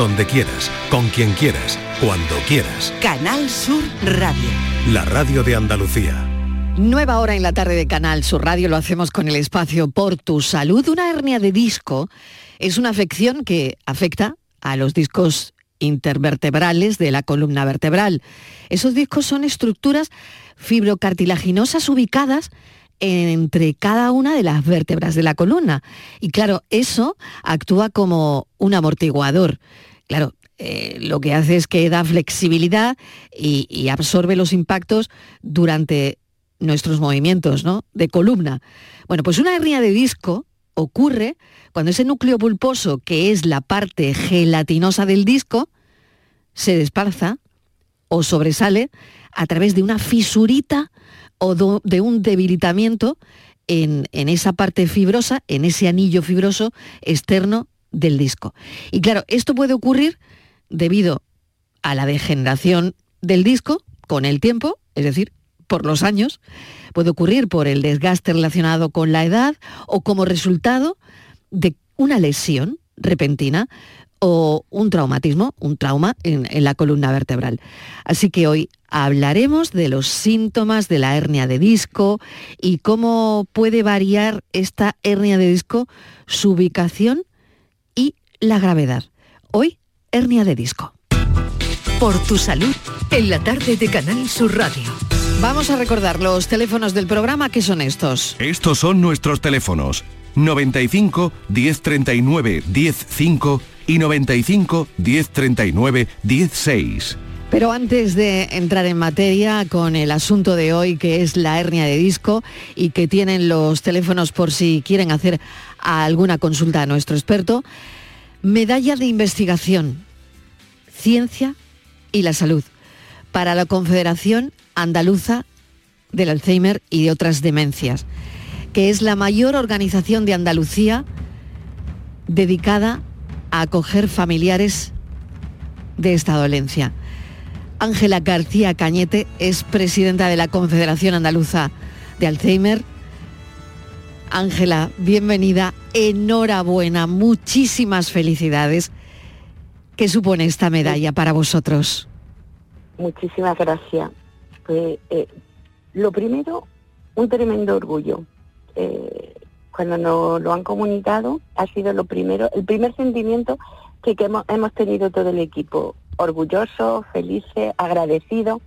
donde quieras, con quien quieras, cuando quieras. Canal Sur Radio. La radio de Andalucía. Nueva hora en la tarde de Canal Sur Radio, lo hacemos con el espacio Por tu Salud. Una hernia de disco es una afección que afecta a los discos intervertebrales de la columna vertebral. Esos discos son estructuras fibrocartilaginosas ubicadas entre cada una de las vértebras de la columna. Y claro, eso actúa como un amortiguador. Claro, eh, lo que hace es que da flexibilidad y, absorbe los impactos durante nuestros movimientos ¿no? de columna. Bueno, pues una hernia de disco ocurre cuando ese núcleo pulposo, que es la parte gelatinosa del disco, se desplaza o sobresale a través de una fisurita o de un debilitamiento en, en, esa parte fibrosa, en ese anillo fibroso externo del disco. Y claro, esto puede ocurrir debido a la degeneración del disco con el tiempo, es decir, por los años, puede ocurrir por el desgaste relacionado con la edad o como resultado de una lesión repentina o un traumatismo, un trauma en, la columna vertebral. Así que hoy hablaremos de los síntomas de la hernia de disco y cómo puede variar esta hernia de disco, su ubicación y la gravedad. Hoy, hernia de disco. Por tu salud, en la tarde de Canal Sur Radio. Vamos a recordar los teléfonos del programa, que son estos? Estos son nuestros teléfonos. 95 1039 105 y 95 1039 16. Pero antes de entrar en materia con el asunto de hoy, que es la hernia de disco, y que tienen los teléfonos por si quieren hacer alguna consulta a nuestro experto, medalla de investigación, ciencia y la salud para la Confederación Andaluza del Alzheimer y de otras demencias, que es la mayor organización de Andalucía dedicada a acoger familiares de esta dolencia. Ángela García Cañete es presidenta de la Confederación Andaluza de Alzheimer. Ángela, bienvenida, enhorabuena, muchísimas felicidades. ¿Qué supone esta medalla para vosotros? Muchísimas gracias. Pues, eh, lo primero, un tremendo orgullo. Eh, cuando nos lo han comunicado, ha sido lo primero, el primer sentimiento que, hemos, tenido todo el equipo. Orgulloso, felices, agradecidos,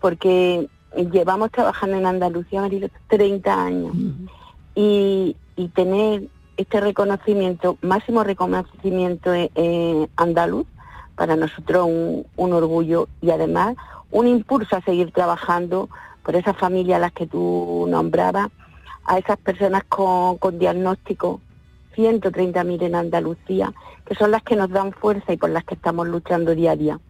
porque llevamos trabajando en Andalucía 30 años. Uh -huh. y, y, tener este reconocimiento, máximo reconocimiento eh, andaluz, para nosotros un, un, orgullo y además un impulso a seguir trabajando por esas familias a las que tú nombrabas, a esas personas con, con diagnóstico, 130.000 en Andalucía, que son las que nos dan fuerza y por las que estamos luchando día a día.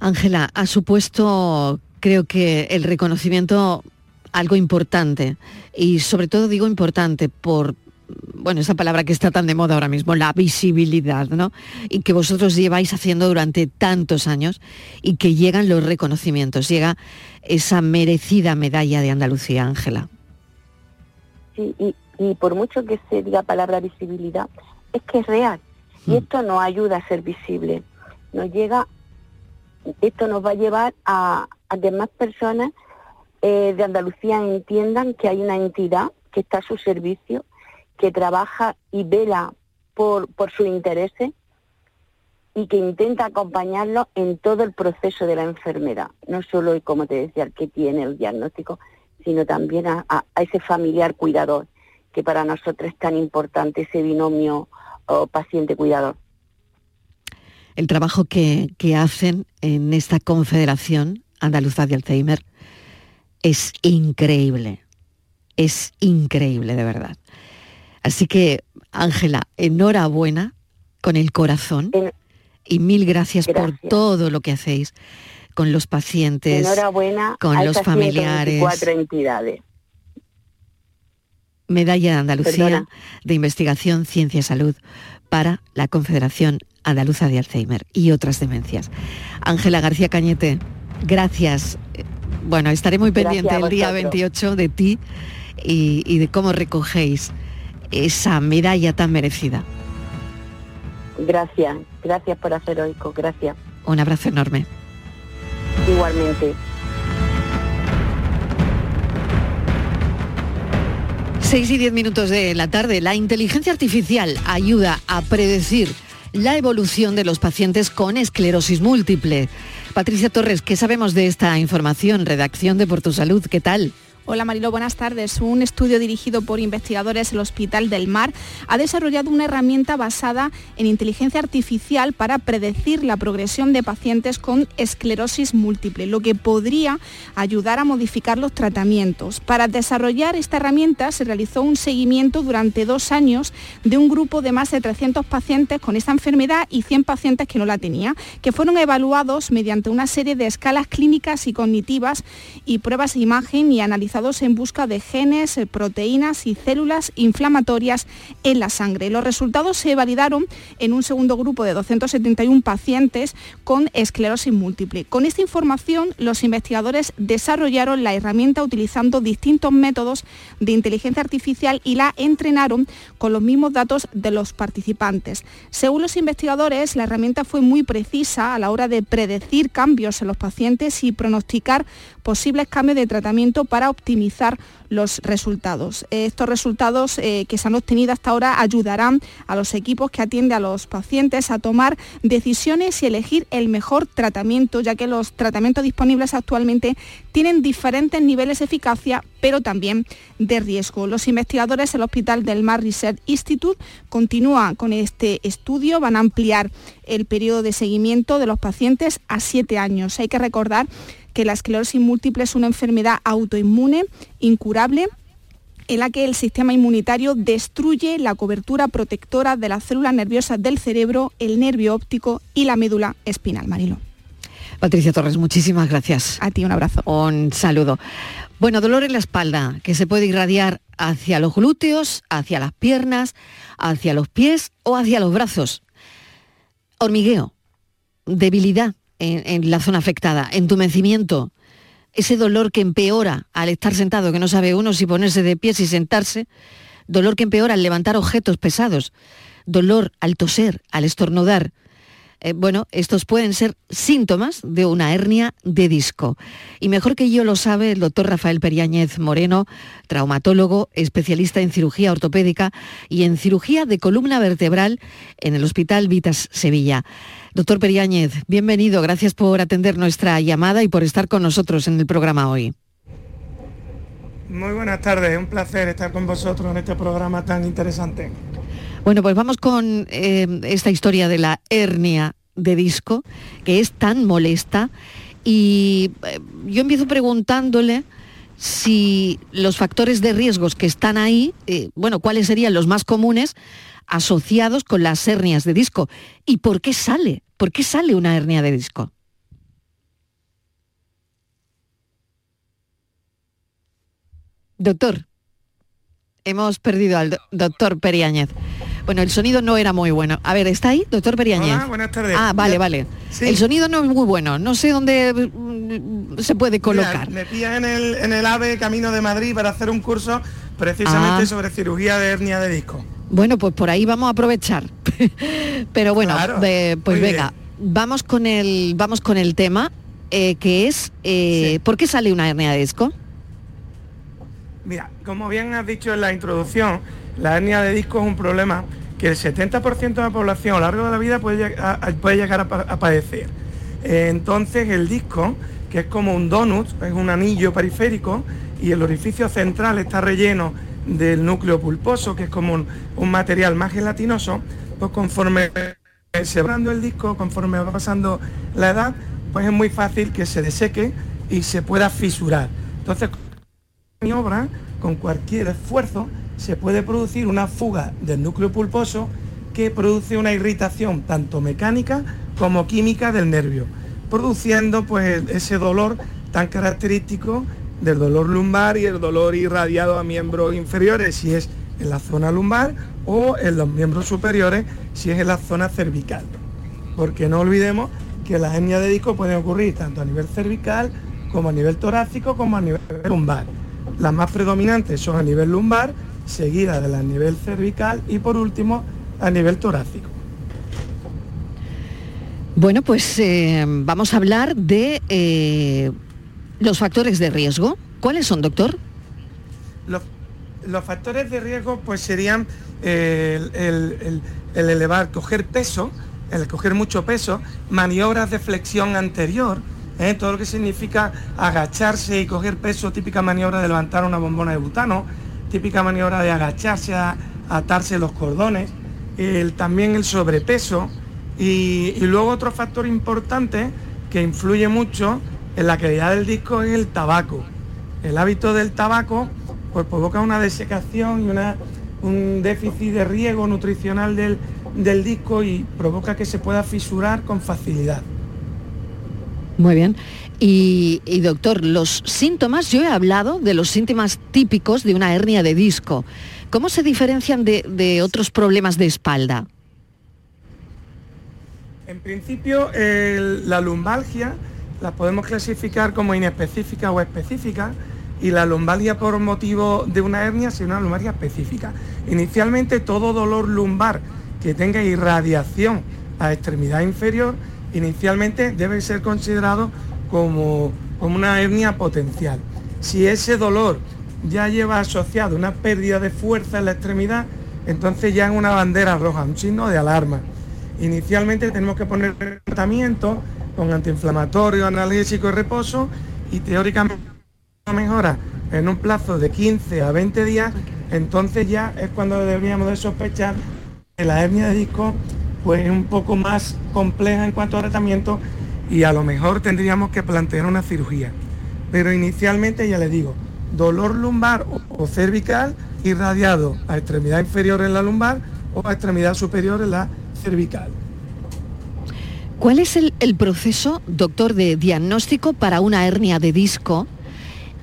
Ángela, ha supuesto, creo que el reconocimiento algo importante y sobre todo digo importante por bueno, esa palabra que está tan de moda ahora mismo, la visibilidad, ¿no? Y que vosotros lleváis haciendo durante tantos años y que llegan los reconocimientos, llega esa merecida medalla de Andalucía, Ángela. Sí, y, y, por mucho que se diga palabra visibilidad, es que es real. Y mm. esto nos ayuda a ser visible. Nos llega, esto nos va a llevar a, a que más personas eh, de Andalucía entiendan que hay una entidad que está a su servicio que trabaja y vela por, por sus intereses y que intenta acompañarlo en todo el proceso de la enfermedad, no solo, como te decía, el que tiene el diagnóstico, sino también a, a, a ese familiar cuidador, que para nosotros es tan importante ese binomio oh, paciente-cuidador. El trabajo que, que hacen en esta Confederación Andaluza de Alzheimer es increíble, es increíble de verdad. Así que, Ángela, enhorabuena con el corazón en... y mil gracias, gracias, por todo lo que hacéis con los pacientes, enhorabuena con los familiares. Cuatro entidades. Medalla de Andalucía Perdona. de Investigación, Ciencia y Salud para la Confederación Andaluza de Alzheimer y otras demencias. Ángela García Cañete, gracias. Bueno, estaré muy pendiente el día 28 de ti y, y de cómo recogéis esa medalla tan merecida. Gracias, gracias por hacer oico, gracias. Un abrazo enorme. Igualmente. 6 y 10 minutos de la tarde. La inteligencia artificial ayuda a predecir la evolución de los pacientes con esclerosis múltiple. Patricia Torres, ¿qué sabemos de esta información? Redacción de Por Tu Salud, ¿qué tal? Hola Marilo, buenas tardes. Un estudio dirigido por investigadores del Hospital del Mar ha desarrollado una herramienta basada en inteligencia artificial para predecir la progresión de pacientes con esclerosis múltiple, lo que podría ayudar a modificar los tratamientos. Para desarrollar esta herramienta se realizó un seguimiento durante dos años de un grupo de más de 300 pacientes con esta enfermedad y 100 pacientes que no la tenían, que fueron evaluados mediante una serie de escalas clínicas y cognitivas y pruebas de imagen y en busca de genes, eh, proteínas y células inflamatorias en la sangre. Los resultados se validaron en un segundo grupo de 271 pacientes con esclerosis múltiple. Con esta información, los investigadores desarrollaron la herramienta utilizando distintos métodos de inteligencia artificial y la entrenaron con los mismos datos de los participantes. Según los investigadores, la herramienta fue muy precisa a la hora de predecir cambios en los pacientes y pronosticar posibles cambios de tratamiento para optimizar los resultados. Estos resultados eh, que se han obtenido hasta ahora ayudarán a los equipos que atienden a los pacientes a tomar decisiones y elegir el mejor tratamiento, ya que los tratamientos disponibles actualmente tienen diferentes niveles de eficacia, pero también de riesgo. Los investigadores del Hospital del Mar Research Institute continúan con este estudio, van a ampliar el periodo de seguimiento de los pacientes a siete años. Hay que recordar que la esclerosis múltiple es una enfermedad autoinmune, incurable, en la que el sistema inmunitario destruye la cobertura protectora de las células nerviosas del cerebro, el nervio óptico y la médula espinal. Marilo. Patricia Torres, muchísimas gracias. A ti un abrazo. Un saludo. Bueno, dolor en la espalda que se puede irradiar hacia los glúteos, hacia las piernas, hacia los pies o hacia los brazos. Hormigueo, debilidad, en, la zona afectada, entumecimiento, ese dolor que empeora al estar sentado, que no sabe uno si ponerse de pie, si sentarse, dolor que empeora al levantar objetos pesados, dolor al toser, al estornudar, eh, bueno, estos pueden ser síntomas de una hernia de disco. Y mejor que yo lo sabe el doctor Rafael Periáñez Moreno, traumatólogo, especialista en cirugía ortopédica y en cirugía de columna vertebral en el Hospital Vitas Sevilla. Doctor Periáñez, bienvenido, gracias por atender nuestra llamada y por estar con nosotros en el programa hoy. Muy buenas tardes, un placer estar con vosotros en este programa tan interesante. Bueno, pues vamos con eh, esta historia de la hernia de disco, que es tan molesta. Y eh, yo empiezo preguntándole si los factores de riesgos que están ahí, eh, bueno, cuáles serían los más comunes asociados con las hernias de disco. ¿Y por qué sale? ¿Por qué sale una hernia de disco? Doctor, hemos perdido al doctor Periáñez. Bueno, el sonido no era muy bueno. A ver, ¿está ahí, doctor Periáñez? Hola, buenas tardes. Ah, vale, vale. El sonido no es muy bueno. No sé dónde mm, se puede colocar. me pilla en el, en el AVE Camino de Madrid para hacer un curso precisamente ah. sobre cirugía de hernia de disco. Bueno, pues por ahí vamos a aprovechar. Pero bueno, pues venga, vamos con el vamos con el tema eh, que es eh, ¿por qué sale una hernia de disco? Mira, como bien has dicho en la introducción, la hernia de disco es un problema que el 70% de la población a lo largo de la vida puede, puede llegar a, padecer. Eh, entonces el disco, que es como un donut, es un anillo periférico, y el orificio central está relleno del núcleo pulposo, que es como un, material más gelatinoso, pues conforme se va el disco, conforme va pasando la edad, pues es muy fácil que se deseque y se pueda fisurar. Entonces, mi obra, con cualquier esfuerzo, se puede producir una fuga del núcleo pulposo que produce una irritación tanto mecánica como química del nervio, produciendo pues ese dolor tan característico del dolor lumbar y el dolor irradiado a miembros inferiores si es en la zona lumbar o en los miembros superiores si es en la zona cervical. Porque no olvidemos que las hernias de disco pueden ocurrir tanto a nivel cervical como a nivel torácico como a nivel lumbar. Las más predominantes son a nivel lumbar seguida de la nivel cervical y por último a nivel torácico. Bueno, pues eh, vamos a hablar de eh, los factores de riesgo. ¿Cuáles son, doctor? Los, factores de riesgo pues serían el, el, elevar, coger peso, el coger mucho peso, maniobras de flexión anterior, ¿eh? todo lo que significa agacharse y coger peso, típica maniobra de levantar una bombona de butano, típica maniobra de agacharse a, atarse los cordones, también el sobrepeso y, luego otro factor importante que influye mucho en la calidad del disco es el tabaco. El hábito del tabaco pues, provoca una desecación y una, un déficit de riego nutricional del, del disco y provoca que se pueda fisurar con facilidad. Muy bien. Y, doctor, los síntomas, yo he hablado de los síntomas típicos de una hernia de disco. ¿Cómo se diferencian de, otros problemas de espalda? En principio, la lumbalgia la podemos clasificar como inespecífica o específica y la lumbalgia por motivo de una hernia es una lumbalgia específica. Inicialmente todo dolor lumbar que tenga irradiación a extremidad inferior inicialmente debe ser considerado como, una hernia potencial. Si ese dolor ya lleva asociado una pérdida de fuerza en la extremidad, entonces ya es una bandera roja, un signo de alarma. Inicialmente tenemos que poner tratamiento con antiinflamatorio, analgésico y reposo y teóricamente mejora en un plazo de 15 a 20 días, entonces ya es cuando deberíamos de sospechar que la hernia de disco pues un poco más compleja en cuanto a tratamiento y a lo mejor tendríamos que plantear una cirugía. Pero inicialmente ya le digo, dolor lumbar o, cervical irradiado a extremidad inferior en la lumbar o a extremidad superior en la cervical. ¿Cuál es el, proceso, doctor, de diagnóstico para una hernia de disco?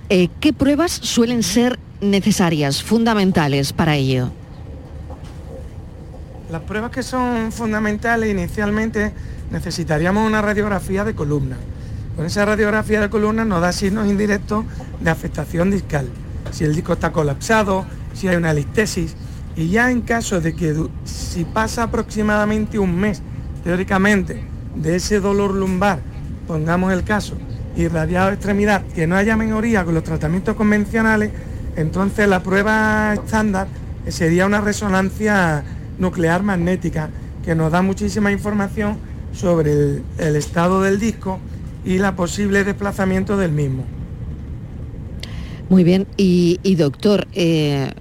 Eh, ¿Qué pruebas suelen ser necesarias, fundamentales para ello? Las pruebas que son fundamentales inicialmente necesitaríamos una radiografía de columna. Con esa radiografía de columna nos da signos indirectos de afectación discal. Si el disco está colapsado, si hay una listesis. Y ya en caso de que si pasa aproximadamente un mes, teóricamente, de ese dolor lumbar, pongamos el caso, irradiado de extremidad, que no haya mejoría con los tratamientos convencionales, entonces la prueba estándar sería una resonancia nuclear magnética que nos da muchísima información sobre el, estado del disco y la posible desplazamiento del mismo. Muy bien, y, doctor, eh,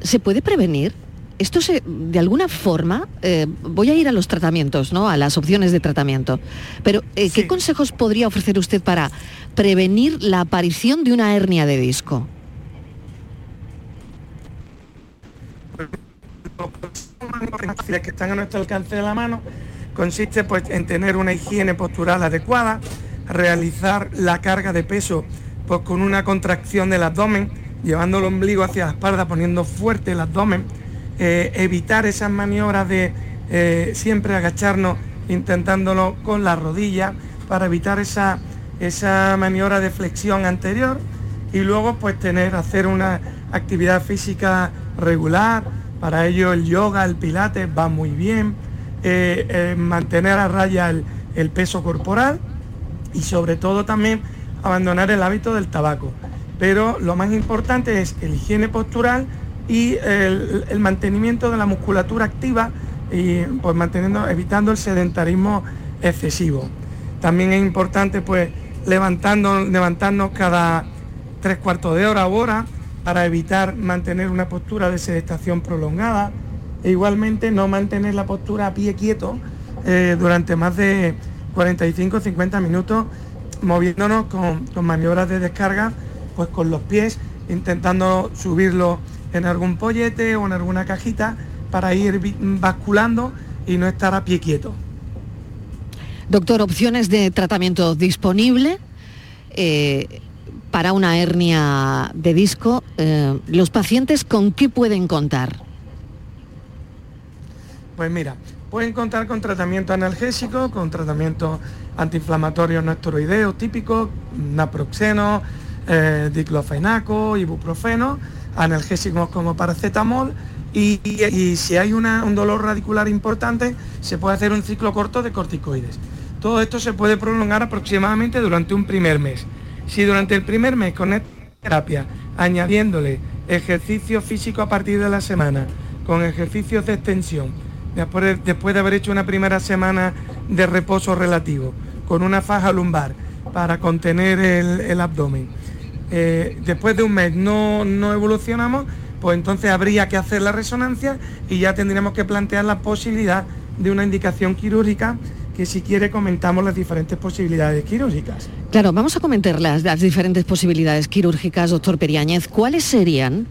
¿se puede prevenir? Esto se, de alguna forma, eh, voy a ir a los tratamientos, ¿no? A las opciones de tratamiento. Pero, eh, ¿qué consejos podría ofrecer usted para prevenir la aparición de una hernia de disco? que están a nuestro alcance de la mano consiste pues en tener una higiene postural adecuada, realizar la carga de peso pues con una contracción del abdomen, llevando el ombligo hacia la espalda, poniendo fuerte el abdomen, eh, evitar esas maniobras de eh, siempre agacharnos intentándolo con la rodilla para evitar esa, esa maniobra de flexión anterior y luego pues tener, hacer una actividad física regular, para ello el yoga, el pilates va muy bien, eh, mantener a raya el, peso corporal y sobre todo también abandonar el hábito del tabaco. Pero lo más importante es el higiene postural y el, mantenimiento de la musculatura activa y pues manteniendo, evitando el sedentarismo excesivo. También es importante pues levantando, levantarnos cada tres cuartos de hora o hora para evitar mantener una postura de sedestación prolongada e igualmente no mantener la postura a pie quieto eh, durante más de 45 50 minutos moviéndonos con, maniobras de descarga pues con los pies intentando subirlo en algún pollete o en alguna cajita para ir basculando y no estar a pie quieto. Doctor, opciones de tratamiento disponible. Eh, para una hernia de disco, eh, ¿los pacientes con qué pueden contar? Pues mira, pueden contar con tratamiento analgésico, con tratamiento antiinflamatorio no esteroideo típico, naproxeno, eh, diclofenaco, ibuprofeno, analgésicos como paracetamol Y, si hay un dolor radicular importante, se puede hacer un ciclo corto de corticoides. Todo esto se puede prolongar aproximadamente durante un primer mes. Si durante el primer mes con esta terapia, añadiéndole ejercicio físico a partir de la semana, con ejercicios de extensión, después de, haber hecho una primera semana de reposo relativo, con una faja lumbar para contener el abdomen, eh, después de un mes no, no evolucionamos, pues entonces habría que hacer la resonancia y ya tendríamos que plantear la posibilidad de una indicación quirúrgica que si quiere comentamos las diferentes posibilidades quirúrgicas. Claro, vamos a comentar las, las diferentes posibilidades quirúrgicas, doctor Periáñez. ¿Cuáles serían?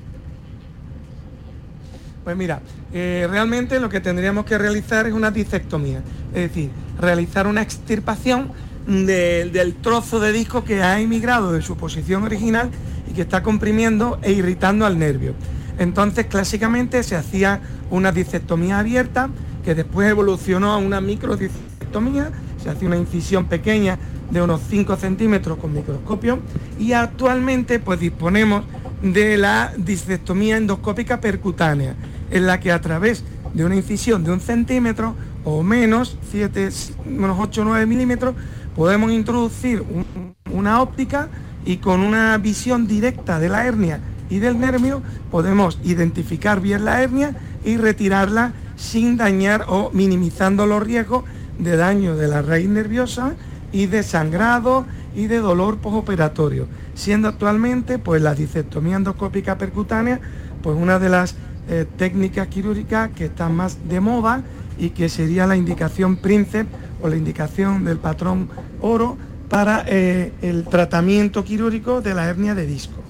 Pues mira, eh, realmente lo que tendríamos que realizar es una disectomía, es decir, realizar una extirpación de- del trozo de disco que ha emigrado de su posición original y que está comprimiendo e irritando al nervio. Entonces, clásicamente se hacía una disectomía abierta que después evolucionó a una microdisectomía, se hacía una incisión pequeña de unos 5 centímetros con microscopio y actualmente pues disponemos de la disectomía endoscópica percutánea, en la que a través de una incisión de un centímetro o menos, 7, unos 8 o 9 milímetros, podemos introducir un- una óptica y con una visión directa de la hernia y del nervio podemos identificar bien la hernia y retirarla sin dañar o minimizando los riesgos de daño de la raíz nerviosa y de sangrado y de dolor postoperatorio, siendo actualmente pues la disectomía endoscópica percutánea pues una de las eh, técnicas quirúrgicas que están más de moda y que sería la indicación príncipe o la indicación del patrón oro para eh, el tratamiento quirúrgico de la hernia de disco.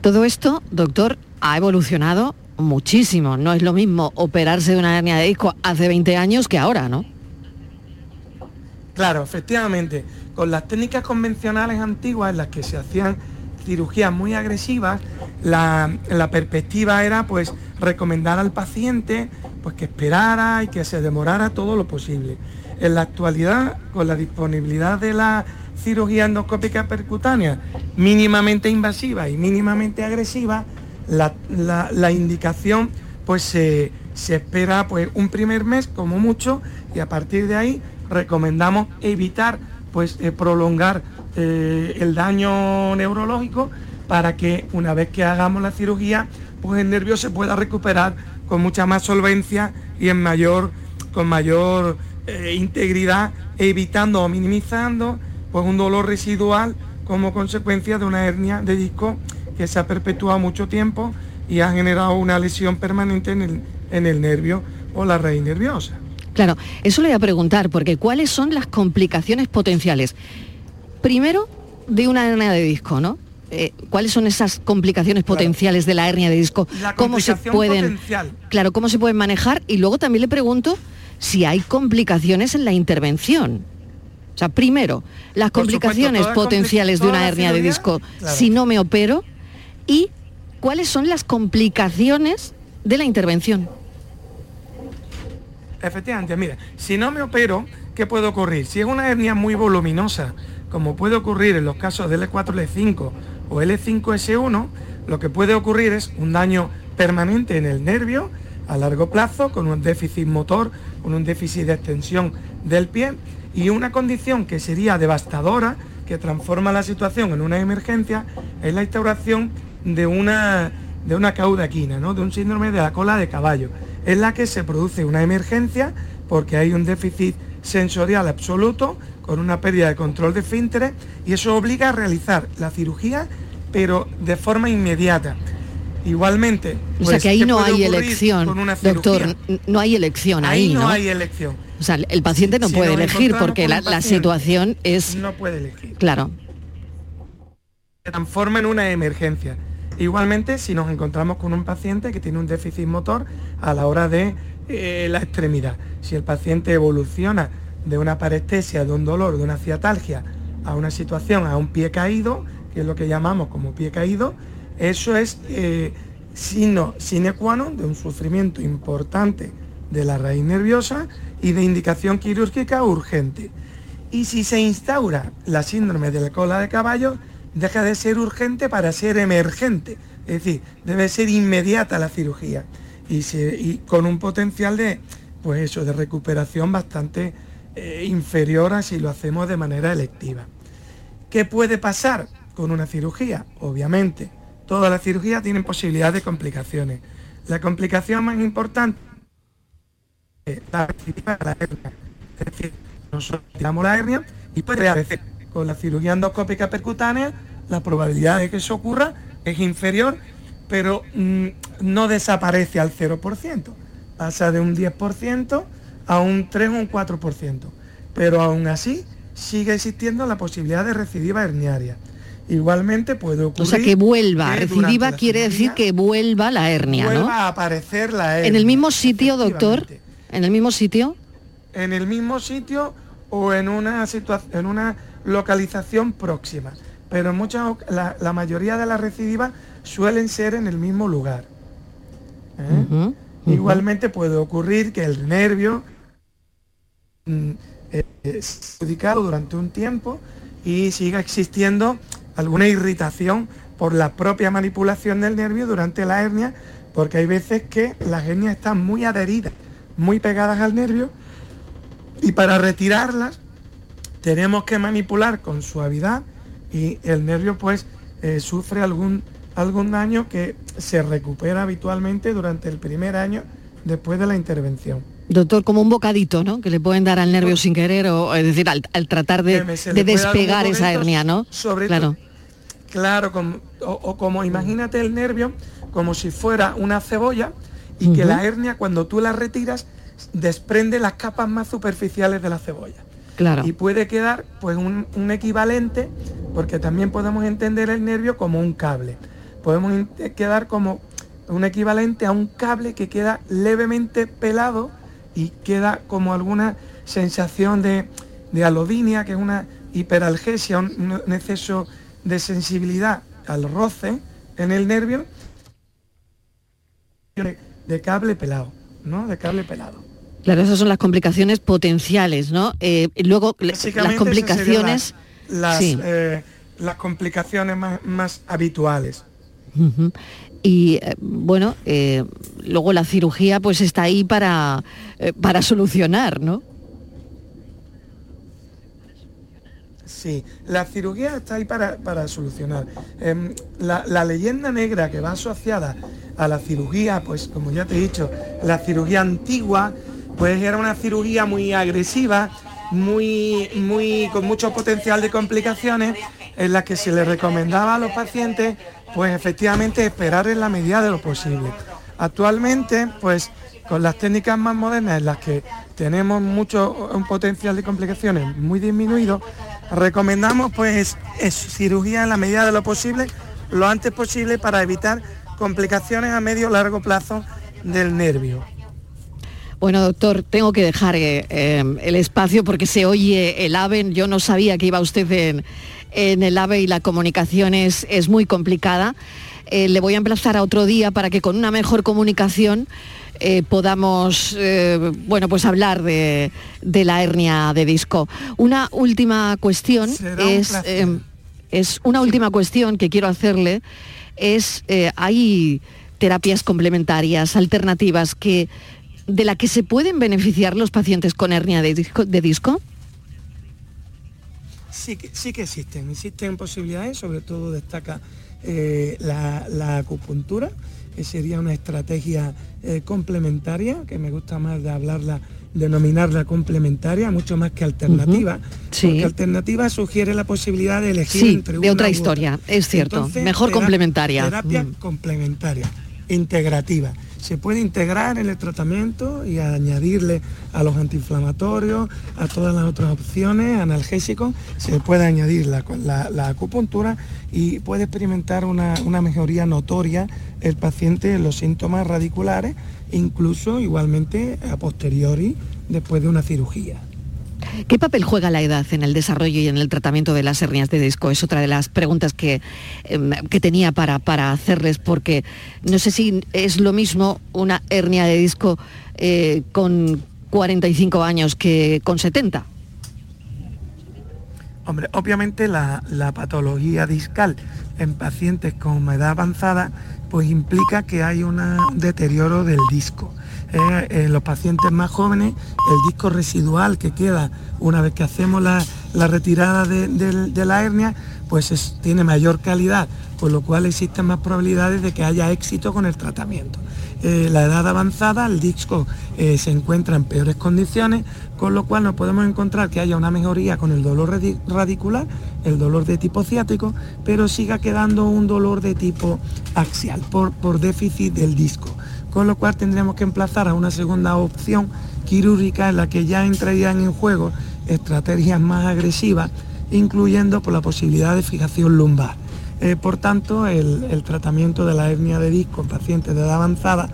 Todo esto, doctor, ha evolucionado muchísimo. No es lo mismo operarse de una hernia de disco hace 20 años que ahora, ¿no? Claro, efectivamente, con las técnicas convencionales antiguas en las que se hacían cirugías muy agresivas, la, la perspectiva era pues recomendar al paciente pues que esperara y que se demorara todo lo posible. En la actualidad, con la disponibilidad de la cirugía endoscópica percutánea mínimamente invasiva y mínimamente agresiva, la, la- indicación pues se, se espera pues un primer mes como mucho y a partir de ahí recomendamos evitar pues eh, prolongar eh, el daño neurológico para que una vez que hagamos la cirugía pues el nervio se pueda recuperar con mucha más solvencia y en mayor con mayor eh, integridad evitando o minimizando pues un dolor residual como consecuencia de una hernia de disco que se ha perpetuado mucho tiempo y ha generado una lesión permanente en el, en el nervio o la raíz nerviosa. Claro, eso le voy a preguntar, porque ¿cuáles son las complicaciones potenciales? Primero, de una hernia de disco, ¿no? Eh, ¿Cuáles son esas complicaciones potenciales de la hernia de disco? La ¿Cómo se pueden, potencial. claro, cómo se pueden manejar? Y luego también le pregunto si hay complicaciones en la intervención. O sea, primero, las Por complicaciones compli- potenciales de una hernia de disco claro. si no me opero y cuáles son las complicaciones de la intervención. Efectivamente, mira, si no me opero, ¿qué puede ocurrir? Si es una hernia muy voluminosa, como puede ocurrir en los casos de L4, L5 o L5S1, lo que puede ocurrir es un daño permanente en el nervio a largo plazo, con un déficit motor, con un déficit de extensión del pie y una condición que sería devastadora, que transforma la situación en una emergencia, es la instauración de una, de una caudaquina, ¿no? de un síndrome de la cola de caballo, en la que se produce una emergencia porque hay un déficit sensorial absoluto con una pérdida de control de esfínteres y eso obliga a realizar la cirugía pero de forma inmediata. Igualmente, O sea pues, que ahí ¿qué no hay elección, doctor, no hay elección ahí, Ahí no ¿no? hay elección. O sea, el paciente no Si puede elegir porque la, situación es, No puede elegir. claro, se transforma en una emergencia. Igualmente, si nos encontramos con un paciente que tiene un déficit motor a la hora de eh, la extremidad, si el paciente evoluciona de una parestesia, de un dolor, de una ciatalgia, a una situación, a un pie caído, que es lo que llamamos como pie caído, eso es eh, signo sine qua non de un sufrimiento importante de la raíz nerviosa y de indicación quirúrgica urgente. Y si se instaura la síndrome de la cola de caballo, deja de ser urgente para ser emergente. Es decir, debe ser inmediata la cirugía y, con un potencial de, pues eso, de recuperación bastante eh, inferior a si lo hacemos de manera electiva. ¿Qué puede pasar con una cirugía? Obviamente, todas las cirugías tienen posibilidad de complicaciones. La complicación más importante es la hernia. Es decir, nosotros tiramos la hernia y puede veces con la cirugía endoscópica percutánea la probabilidad de que eso ocurra es inferior, pero mm, no desaparece al 0%. Pasa de un 10% a un 3 o un 4%. Pero aún así sigue existiendo la posibilidad de recidiva herniaria. Igualmente puede ocurrir. O sea, que vuelva. recidiva quiere decir que vuelva la hernia, vuelva a aparecer la hernia. ¿En el mismo sitio, doctor? ¿En el mismo sitio? En el mismo sitio o en una, en una localización próxima. Pero muchas, la, mayoría de las recidivas suelen ser en el mismo lugar. ¿eh? Igualmente puede ocurrir que el nervio perjudicado durante un tiempo y siga existiendo alguna irritación por la propia manipulación del nervio durante la hernia, porque hay veces que las hernias están muy adheridas, muy pegadas al nervio, y para retirarlas tenemos que manipular con suavidad y el nervio pues eh, sufre algún, algún daño que se recupera habitualmente durante el primer año después de la intervención. Doctor, como un bocadito, ¿no? Que le pueden dar al nervio sin querer, o es decir, al, tratar de, despegar esa hernia, ¿no? Sobre claro. claro, como, o, como imagínate el nervio como si fuera una cebolla y que la hernia cuando tú la retiras desprende las capas más superficiales de la cebolla. Claro. Y puede quedar pues un, un equivalente, porque también podemos entender el nervio como un cable. Podemos quedar como un equivalente a un cable que queda levemente pelado y queda como alguna sensación de, de alodinia, que es una hiperalgesia, un, exceso de sensibilidad al roce en el nervio de, cable pelado, ¿no? De cable pelado. Claro, esas son las complicaciones potenciales, ¿no? Eh, luego las complicaciones. Las, eh, las, complicaciones más, habituales. Y eh, bueno, luego la cirugía pues está ahí para, para solucionar, ¿no? Sí, la cirugía está ahí para, solucionar. Em, la, la, leyenda negra que va asociada a la cirugía, pues como ya te he dicho, la cirugía antigua, pues era una cirugía muy agresiva, muy, muy, con mucho potencial de complicaciones, en la que se le recomendaba a los pacientes, pues efectivamente esperar en la medida de lo posible. Actualmente, pues con las técnicas más modernas en las que tenemos mucho un potencial de complicaciones muy disminuido, recomendamos pues cirugía en la medida de lo posible, lo antes posible para evitar complicaciones a medio largo plazo del nervio. Bueno, doctor, tengo que dejar eh, eh, el espacio porque se oye el AVE. Yo no sabía que iba usted en, el AVE y la comunicación es, es muy complicada. Eh, le voy a emplazar a otro día para que con una mejor comunicación podamos bueno, pues hablar de, la hernia de disco. Una última cuestión es, es una última cuestión que quiero hacerle. Es hay terapias complementarias, alternativas que de la que se pueden beneficiar los pacientes con hernia de disco? De disco? Sí, que, sí que existen, existen posibilidades, sobre todo destaca eh, la, acupuntura, que sería una estrategia eh, complementaria, que me gusta más de hablarla, denominarla complementaria, mucho más que alternativa, porque alternativa sugiere la posibilidad de elegir sí, entre de otra historia, es cierto, mejor complementaria. Terapia mm. complementaria, integrativa se puede integrar en el tratamiento y añadirle a los antiinflamatorios, a todas las otras opciones, analgésicos, se puede añadir la, la, acupuntura y puede experimentar una, una, mejoría notoria el paciente en los síntomas radiculares, incluso igualmente a posteriori después de una cirugía. ¿Qué papel juega la edad en el desarrollo y en el tratamiento de las hernias de disco? Es otra de las preguntas que, em, tenía para, para, hacerles, porque no sé si es lo mismo una hernia de disco eh, con 45 años que con 70. Hombre, obviamente la, patología discal en pacientes con edad avanzada pues implica que hay un deterioro del disco. Eh, en los pacientes más jóvenes, el disco residual que queda una vez que hacemos la, retirada de, la hernia, pues tiene mayor calidad, con lo cual existen más probabilidades de que haya éxito con el tratamiento. Eh, la edad avanzada, el disco eh, se encuentra en peores condiciones, con lo cual no podemos encontrar que haya una mejoría con el dolor radicular, el dolor de tipo ciático, pero siga quedando un dolor de tipo axial por, por déficit del disco. Con lo cual tendríamos que emplazar a una segunda opción quirúrgica en la que ya entrarían en juego estrategias más agresivas, incluyendo por la posibilidad de fijación lumbar. Eh, por tanto, el, tratamiento de la hernia de disco en pacientes de edad avanzada,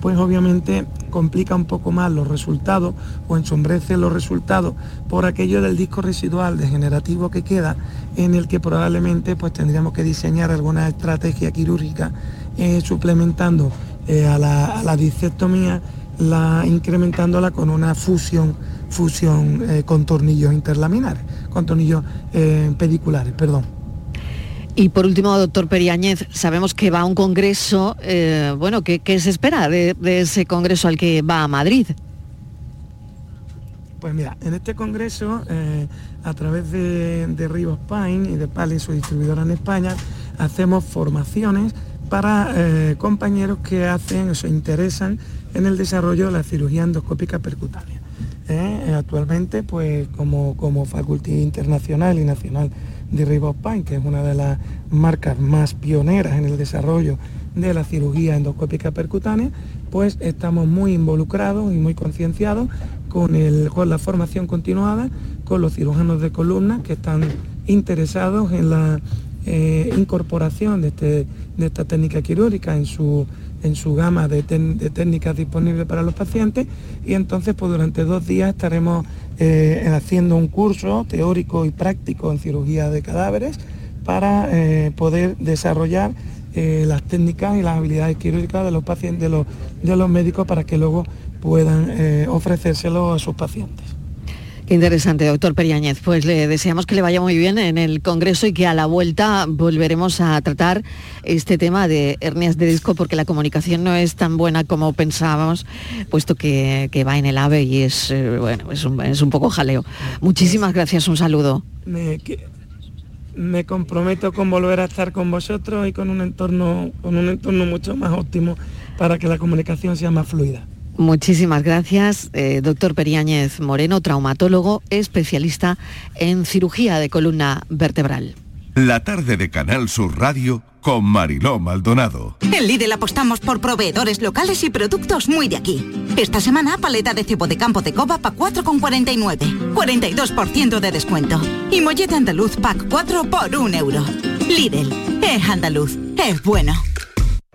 pues obviamente complica un poco más los resultados o ensombrece los resultados por aquello del disco residual degenerativo que queda, en el que probablemente pues tendríamos que diseñar alguna estrategia quirúrgica eh, suplementando eh, a, la, a, disectomía, la, incrementándola con una fusión, fusión con tornillos interlaminares, con tornillos pediculares, perdón. Y por último, doctor Periáñez, sabemos que va a un congreso, eh, bueno, ¿qué, se espera de, ese congreso al que va a Madrid? Pues mira, en este congreso, eh, a través de, de Rivos Pine y de Pali, su distribuidora en España, hacemos formaciones para eh, compañeros que hacen o se interesan en el desarrollo de la cirugía endoscópica percutánea. actualmente, pues como, como facultad internacional y nacional de Ribospine, que es una de las marcas más pioneras en el desarrollo de la cirugía endoscópica percutánea, pues estamos muy involucrados y muy concienciados con, con la formación continuada, con los cirujanos de columna que están interesados en la eh, incorporación de, este, de, esta técnica quirúrgica en su, en su gama de, técnicas disponibles para los pacientes y entonces pues durante dos días estaremos eh, haciendo un curso teórico y práctico en cirugía de cadáveres para eh, poder desarrollar las técnicas y las habilidades quirúrgicas de los pacientes, de los, de los médicos para que luego puedan ofrecérselo a sus pacientes. Qué interesante, doctor Periáñez. Pues le deseamos que le vaya muy bien en el Congreso y que a la vuelta volveremos a tratar este tema de hernias de disco porque la comunicación no es tan buena como pensábamos, puesto que, va en el AVE y es, eh, bueno, es un, poco jaleo. Muchísimas gracias, un saludo. Me, me comprometo con volver a estar con vosotros y con un entorno, con un entorno mucho más óptimo para que la comunicación sea más fluida. Muchísimas gracias, eh, doctor Periáñez Moreno, traumatólogo, especialista en cirugía de columna vertebral. La tarde de Canal Sur Radio con Mariló Maldonado. En Lidl apostamos por proveedores locales y productos muy de aquí. Esta semana, paleta de cebo de campo de coba pa 4,49. 42% de descuento. Y mollete andaluz pack 4 por 1 euro. Lidl, es andaluz, es bueno.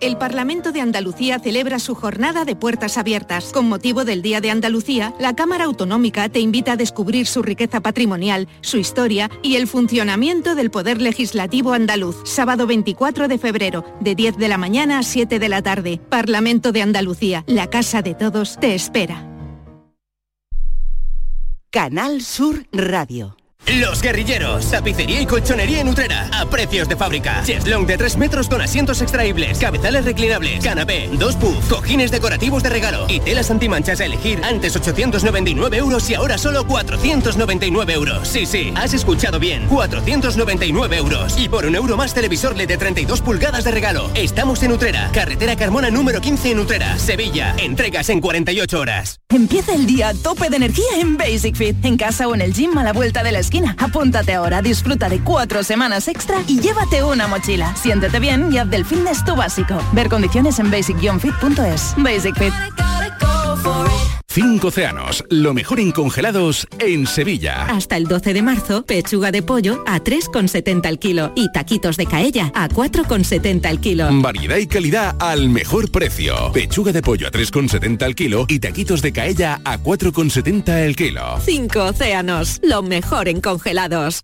El Parlamento de Andalucía celebra su jornada de puertas abiertas. Con motivo del Día de Andalucía, la Cámara Autonómica te invita a descubrir su riqueza patrimonial, su historia y el funcionamiento del Poder Legislativo andaluz. Sábado 24 de febrero, de 10 de la mañana a 7 de la tarde. Parlamento de Andalucía, la casa de todos, te espera. Canal Sur Radio. Los Guerrilleros, tapicería y colchonería en Utrera, a precios de fábrica. Cheslong de 3 metros con asientos extraíbles, cabezales reclinables, canapé, dos puff, cojines decorativos de regalo y telas antimanchas a elegir antes 899 euros y ahora solo 499 euros. Sí, sí, has escuchado bien, 499 euros. Y por un euro más televisor LED de 32 pulgadas de regalo. Estamos en Utrera, carretera Carmona número 15 en Utrera, Sevilla. Entregas en 48 horas. Empieza el día a tope de energía en Basic Fit, en casa o en el gym a la vuelta de la Apúntate ahora, disfruta de cuatro semanas extra y llévate una mochila. Siéntete bien y haz del fitness tu básico. Ver condiciones en basic-fit.es. Basic Fit. Cinco océanos, lo mejor en congelados en Sevilla. Hasta el 12 de marzo, pechuga de pollo a 3,70 al kilo y taquitos de caella a 4,70 al kilo. Variedad y calidad al mejor precio. Pechuga de pollo a 3,70 al kilo y taquitos de caella a 4,70 al kilo. Cinco océanos, lo mejor en congelados.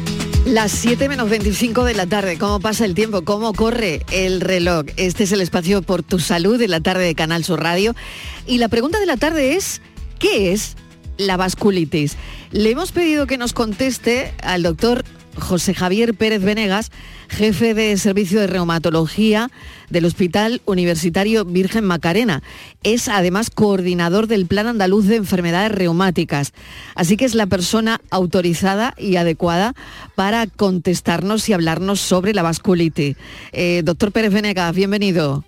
Las 7 menos 25 de la tarde, ¿cómo pasa el tiempo? ¿Cómo corre el reloj? Este es el espacio por tu salud de la tarde de Canal Sur Radio. Y la pregunta de la tarde es, ¿qué es la vasculitis? Le hemos pedido que nos conteste al doctor José Javier Pérez Venegas, jefe de servicio de reumatología del Hospital Universitario Virgen Macarena. Es además coordinador del Plan Andaluz de Enfermedades Reumáticas. Así que es la persona autorizada y adecuada para contestarnos y hablarnos sobre la vasculitis. Eh, doctor Pérez Venegas, bienvenido.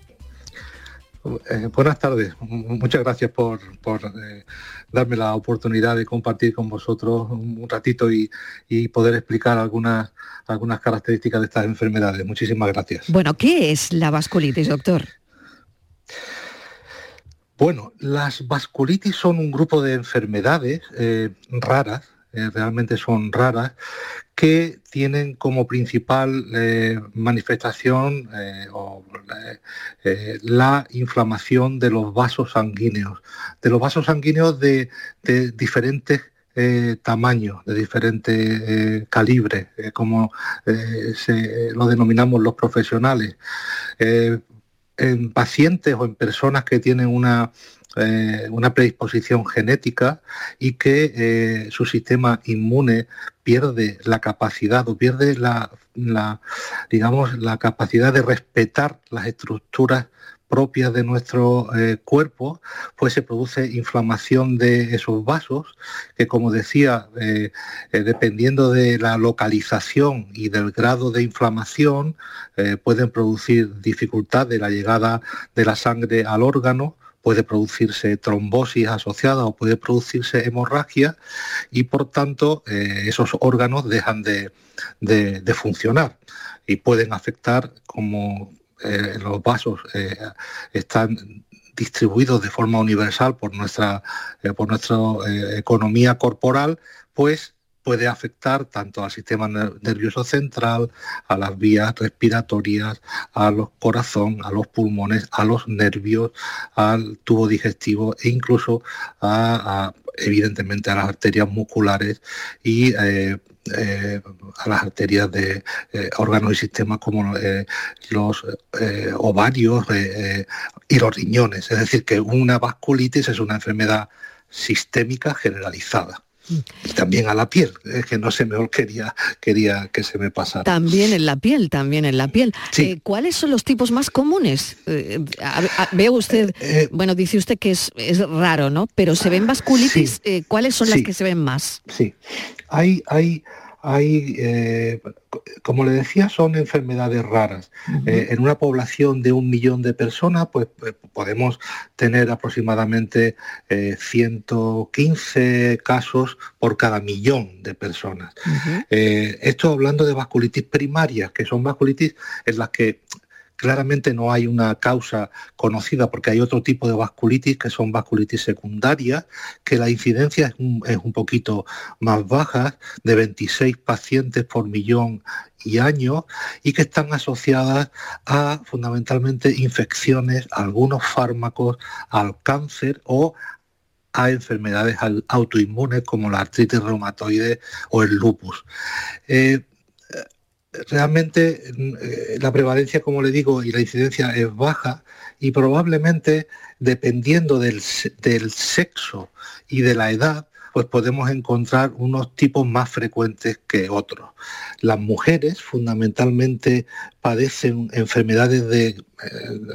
Eh, buenas tardes, muchas gracias por, eh, darme la oportunidad de compartir con vosotros un ratito y, poder explicar algunas, algunas características de estas enfermedades. Muchísimas gracias. Bueno, ¿qué es la vasculitis, doctor? Bueno, las vasculitis son un grupo de enfermedades eh, raras eh, realmente son raras, que tienen como principal eh, manifestación eh, la inflamación de los vasos sanguíneos, de los vasos sanguíneos de, diferentes tamaños, de diferentes calibres, como lo denominamos los profesionales. en pacientes o en personas que tienen una eh, una predisposición genética y que eh, su sistema inmune pierde la capacidad o pierde la, digamos, la capacidad de respetar las estructuras propias de nuestro eh, cuerpo, pues se produce inflamación de esos vasos, que como decía, dependiendo de la localización y del grado de inflamación, pueden producir dificultad de la llegada de la sangre al órgano, puede producirse trombosis asociada o puede producirse hemorragia y por tanto eh, esos órganos dejan de, funcionar y pueden afectar como eh, los vasos eh, están distribuidos de forma universal por nuestra, por nuestra economía corporal, pues puede afectar tanto al sistema nervioso central, a las vías respiratorias, a los corazón, a los pulmones, a los nervios, al tubo digestivo e incluso a, evidentemente a las arterias musculares y eh, eh, a las arterias de eh, órganos y sistemas como los ovarios y los riñones. Es decir, que una vasculitis es una enfermedad sistémica generalizada. Y también a la piel, es que no se me quería, quería que se me pasara. También en la piel, también en la piel. Eh, ¿Cuáles son los tipos más comunes? Eh, veo usted, eh, bueno, dice usted que es, raro, ¿no? Pero se ven vasculitis, ¿cuáles son las que se ven más? Sí, hay, hay, hay, eh, como le decía, son enfermedades raras. Eh, en una población de un millón de personas, pues, pues podemos tener aproximadamente 115 eh, casos por cada millón de personas. esto hablando de vasculitis primarias, que son vasculitis en las que Claramente no hay una causa conocida porque hay otro tipo de vasculitis que son vasculitis secundarias, que la incidencia es un, poquito más baja, de 26 pacientes por millón y año, y que están asociadas a fundamentalmente infecciones, algunos fármacos, al cáncer o a enfermedades autoinmunes como la artritis reumatoide o el lupus. Eh, realmente eh, la prevalencia, como le digo, y la incidencia es baja y probablemente dependiendo del, sexo y de la edad, pues podemos encontrar unos tipos más frecuentes que otros. Las mujeres fundamentalmente padecen enfermedades de eh,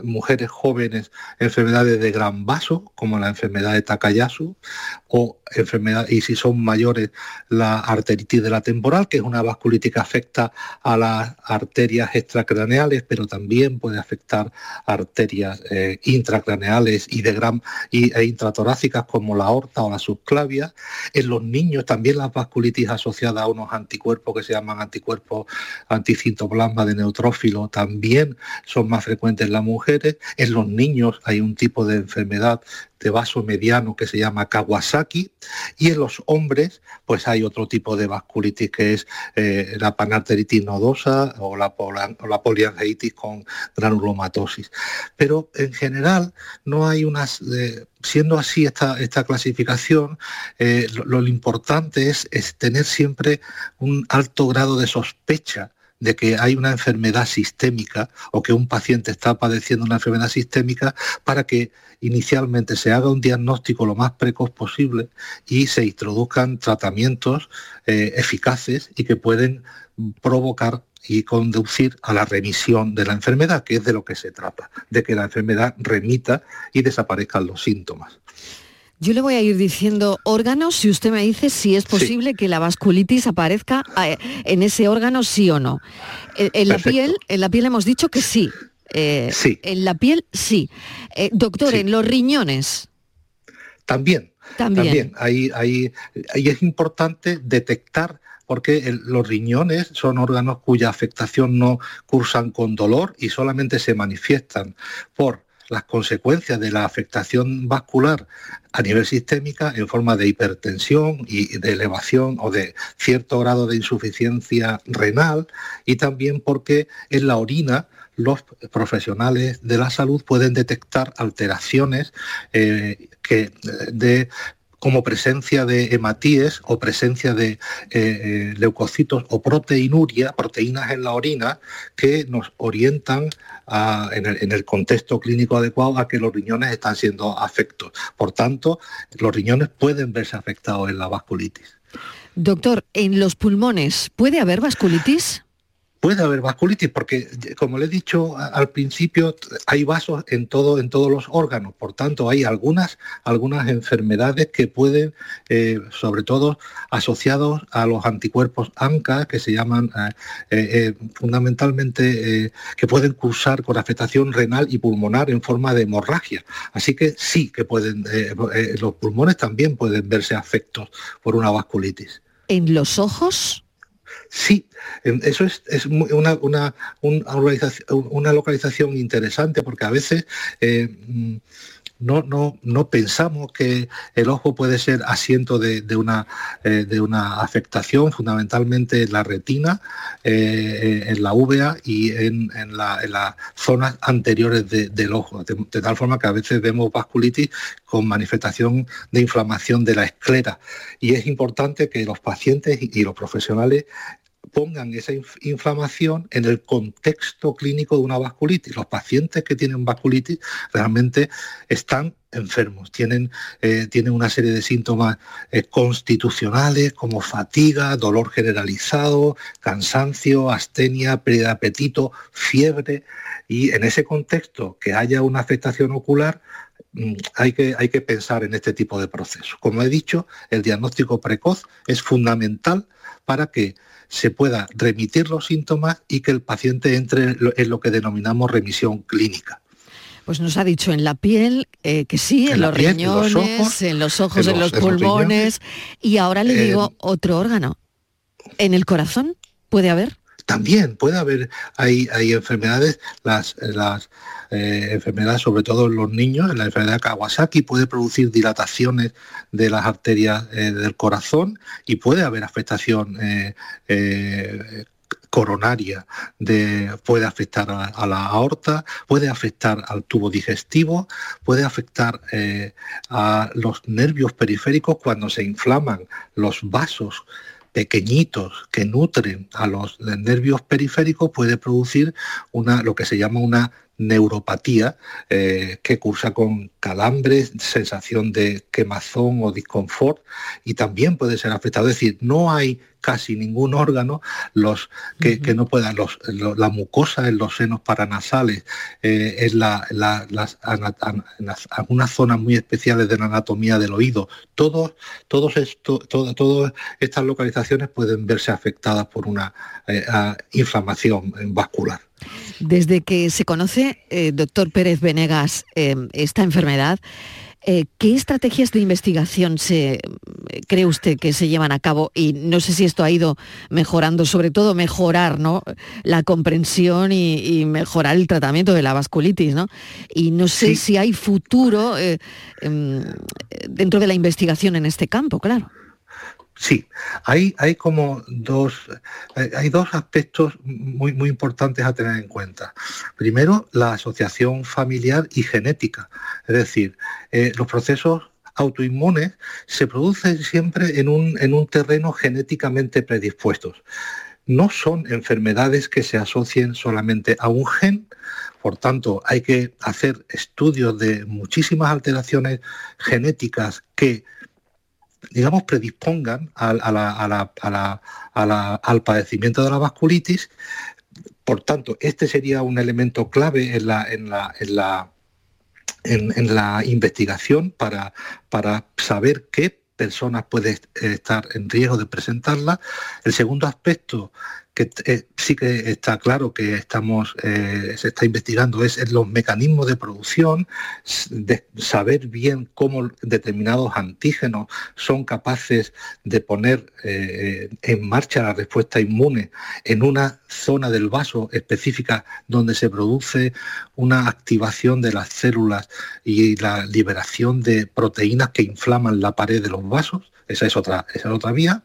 mujeres jóvenes, enfermedades de gran vaso, como la enfermedad de Takayasu, o enfermedad, y si son mayores, la arteritis de la temporal, que es una vasculitis que afecta a las arterias extracraneales, pero también puede afectar arterias eh, intracraneales y de gran y, e intratorácicas como la aorta o la subclavia. En los niños también las vasculitis asociadas a unos anticuerpos que se llaman anticuerpos anticitoplasma de también son más frecuentes en las mujeres. En los niños hay un tipo de enfermedad de vaso mediano que se llama Kawasaki y en los hombres pues hay otro tipo de vasculitis que es eh, la panarteritis nodosa o la, la poliangeitis con granulomatosis. Pero en general no hay unas... Eh, siendo así esta, esta clasificación, eh, lo, importante es tener siempre un alto grado de sospecha de que hay una enfermedad sistémica o que un paciente está padeciendo una enfermedad sistémica para que inicialmente se haga un diagnóstico lo más precoz posible y se introduzcan tratamientos eh, eficaces y que pueden provocar y conducir a la remisión de la enfermedad, que es de lo que se trata, de que la enfermedad remita y desaparezcan los síntomas. Yo le voy a ir diciendo órganos si usted me dice si es posible que la vasculitis aparezca eh, en ese órgano sí o no. En, la piel, en la piel hemos dicho que sí. Eh, sí. En la piel sí. Eh, doctor, en los riñones. También. También. Ahí, ahí, es importante detectar porque los riñones son órganos cuya afectación no cursan con dolor y solamente se manifiestan por las consecuencias de la afectación vascular a nivel sistémica en forma de hipertensión y de elevación o de cierto grado de insuficiencia renal y también porque en la orina los profesionales de la salud pueden detectar alteraciones eh, que de como presencia de hematíes o presencia de eh, eh, leucocitos o proteinuria, proteínas en la orina, que nos orientan en, el, contexto clínico adecuado a que los riñones están siendo afectos. Por tanto, los riñones pueden verse afectados en la vasculitis. Doctor, ¿en los pulmones puede haber vasculitis? Puede haber vasculitis porque, como le he dicho al principio, hay vasos en, todo, en todos los órganos. Por tanto, hay algunas, algunas enfermedades que pueden, eh, sobre todo asociados a los anticuerpos ANCA, que se llaman eh, eh, fundamentalmente, que pueden cursar con afectación renal y pulmonar en forma de hemorragia. Así que sí que pueden, los pulmones también pueden verse afectos por una vasculitis. ¿En los ojos? Sí, eso es, una, una, una, localización interesante porque a veces eh, mm, no, no, no, pensamos que el ojo puede ser asiento de, una, eh, de una, afectación, fundamentalmente en la retina, eh, en la uvea y en, las zonas anteriores del ojo, de, de, tal forma que a veces vemos vasculitis con manifestación de inflamación de la esclera. Y es importante que los pacientes y los profesionales pongan esa inflamación en el contexto clínico de una vasculitis. Los pacientes que tienen vasculitis realmente están enfermos, tienen, eh, tienen una serie de síntomas eh, constitucionales como fatiga, dolor generalizado, cansancio, astenia, pérdida de apetito, fiebre, y en ese contexto que haya una afectación ocular, mm, hay que, hay que pensar en este tipo de procesos. Como he dicho, el diagnóstico precoz es fundamental para que se pueda remitir los síntomas y que el paciente entre en lo que denominamos remisión clínica. Pues nos ha dicho en la piel eh, que sí, en, los riñones, en los ojos, en los, pulmones. y ahora le digo otro órgano. ¿En el corazón puede haber? También puede haber, hay, hay enfermedades, las, las eh, enfermedades sobre todo en los niños, la enfermedad Kawasaki puede producir dilataciones de las arterias eh, del corazón y puede haber afectación eh, coronaria de, puede afectar a, la aorta, puede afectar al tubo digestivo, puede afectar a los nervios periféricos cuando se inflaman los vasos pequeñitos que nutren a los nervios periféricos puede producir una, lo que se llama una neuropatía eh, que cursa con calambres, sensación de quemazón o disconfort y también puede ser afectado. Es decir, no hay casi ningún órgano los que, no puedan los, la mucosa en los senos paranasales eh, es la, las, algunas zonas muy especiales de la anatomía del oído. Todos todos esto todas estas localizaciones pueden verse afectadas por una eh, inflamación vascular desde que se conoce eh, doctor Pérez Venegas esta enfermedad eh, ¿Qué estrategias de investigación se, cree usted que se llevan a cabo? Y no sé si esto ha ido mejorando, sobre todo mejorar ¿no? la comprensión y, mejorar el tratamiento de la vasculitis. ¿no? Y no sé si hay futuro eh, em, dentro de la investigación en este campo, claro. Sí, hay, hay como dos, hay dos aspectos muy, muy importantes a tener en cuenta. Primero, la asociación familiar y genética. Es decir, eh, los procesos autoinmunes se producen siempre en un, en un terreno genéticamente predispuestos. No son enfermedades que se asocien solamente a un gen, por tanto, hay que hacer estudios de muchísimas alteraciones genéticas que digamos, predispongan al, padecimiento de la vasculitis. Por tanto, este sería un elemento clave en la, en en en, la investigación para, para saber qué personas pueden estar en riesgo de presentarla. El segundo aspecto que eh, sí que está claro que estamos, eh, se está investigando es los mecanismos de producción, de saber bien cómo determinados antígenos son capaces de poner eh, en marcha la respuesta inmune en una zona del vaso específica donde se produce una activación de las células y la liberación de proteínas que inflaman la pared de los vasos. Esa es otra, esa es otra vía.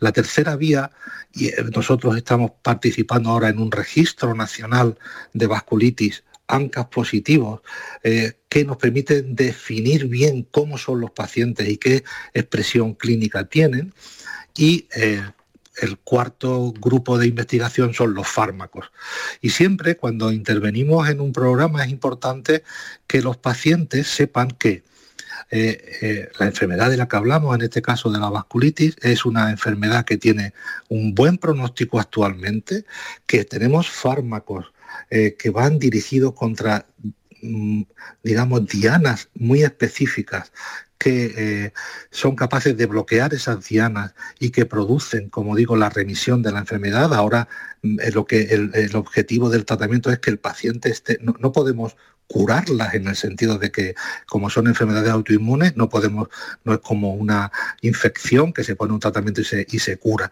La tercera vía y eh, nosotros estamos participando ahora en un registro nacional de vasculitis ANCAS positivos eh, que nos permiten definir bien cómo son los pacientes y qué expresión clínica tienen. Y eh, el cuarto grupo de investigación son los fármacos. Y siempre cuando intervenimos en un programa es importante que los pacientes sepan que eh, eh, la enfermedad de la que hablamos, en este caso de la vasculitis, es una enfermedad que tiene un buen pronóstico actualmente, que tenemos fármacos eh, que van dirigidos contra mm, digamos, dianas muy específicas que son capaces de bloquear esas dianas y que producen, como digo, la remisión de la enfermedad. Ahora mm, lo que el, objetivo del tratamiento es que el paciente esté, no podemos curarlas en el sentido de que como son enfermedades autoinmunes no podemos no es como una infección que se pone un tratamiento y se, y se cura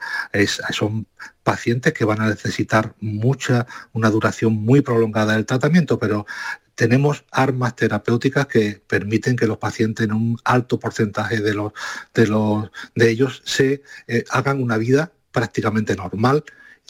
son pacientes que van a necesitar mucha una duración muy prolongada del tratamiento pero tenemos armas terapéuticas que permiten que los pacientes en un alto porcentaje de los de los de ellos se eh, hagan una vida prácticamente normal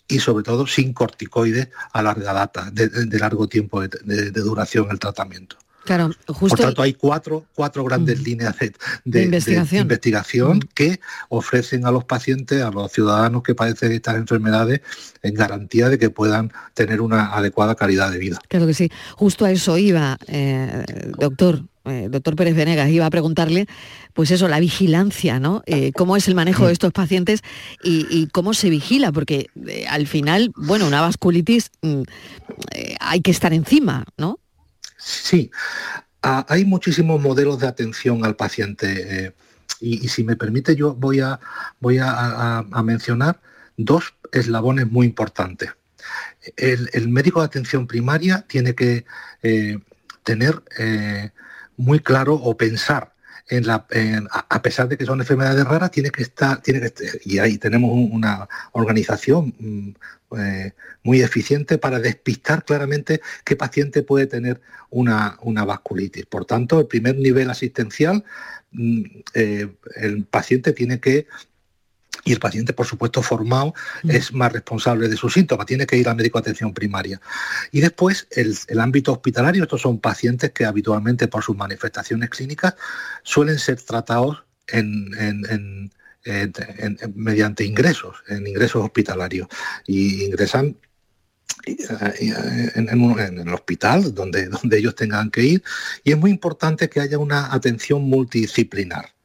y sobre todo sin corticoides a larga data, de, largo tiempo de, duración el tratamiento. Claro, justo Por tanto, hay cuatro, cuatro grandes líneas de, investigación, que ofrecen a los pacientes, a los ciudadanos que padecen estas enfermedades, en garantía de que puedan tener una adecuada calidad de vida. Claro que sí. Justo a eso iba, eh, doctor. Eh, doctor Pérez Venegas, iba a preguntarle, pues eso, la vigilancia, ¿no? Eh, ¿Cómo es el manejo de estos pacientes y, cómo se vigila? Porque eh, al final, bueno, una vasculitis mm, hay que estar encima, ¿no? Sí, ah, hay muchísimos modelos de atención al paciente y, si me permite yo voy a, voy a, mencionar dos eslabones muy importantes. El, médico de atención primaria tiene que tener muy claro o pensar en la, a pesar de que son enfermedades raras, tiene que estar, tiene que, y ahí tenemos una organización mm, eh, muy eficiente para despistar claramente qué paciente puede tener una, una vasculitis. Por tanto, el primer nivel asistencial, mm, eh, el paciente tiene que y el paciente, por supuesto, formado mm. es más responsable de sus síntomas, tiene que ir al médico de atención primaria. Y después, el, ámbito hospitalario, estos son pacientes que habitualmente por sus manifestaciones clínicas suelen ser tratados mediante ingresos, en ingresos hospitalarios. Y ingresan en, el hospital donde, donde ellos tengan que ir y es muy importante que haya una atención multidisciplinar.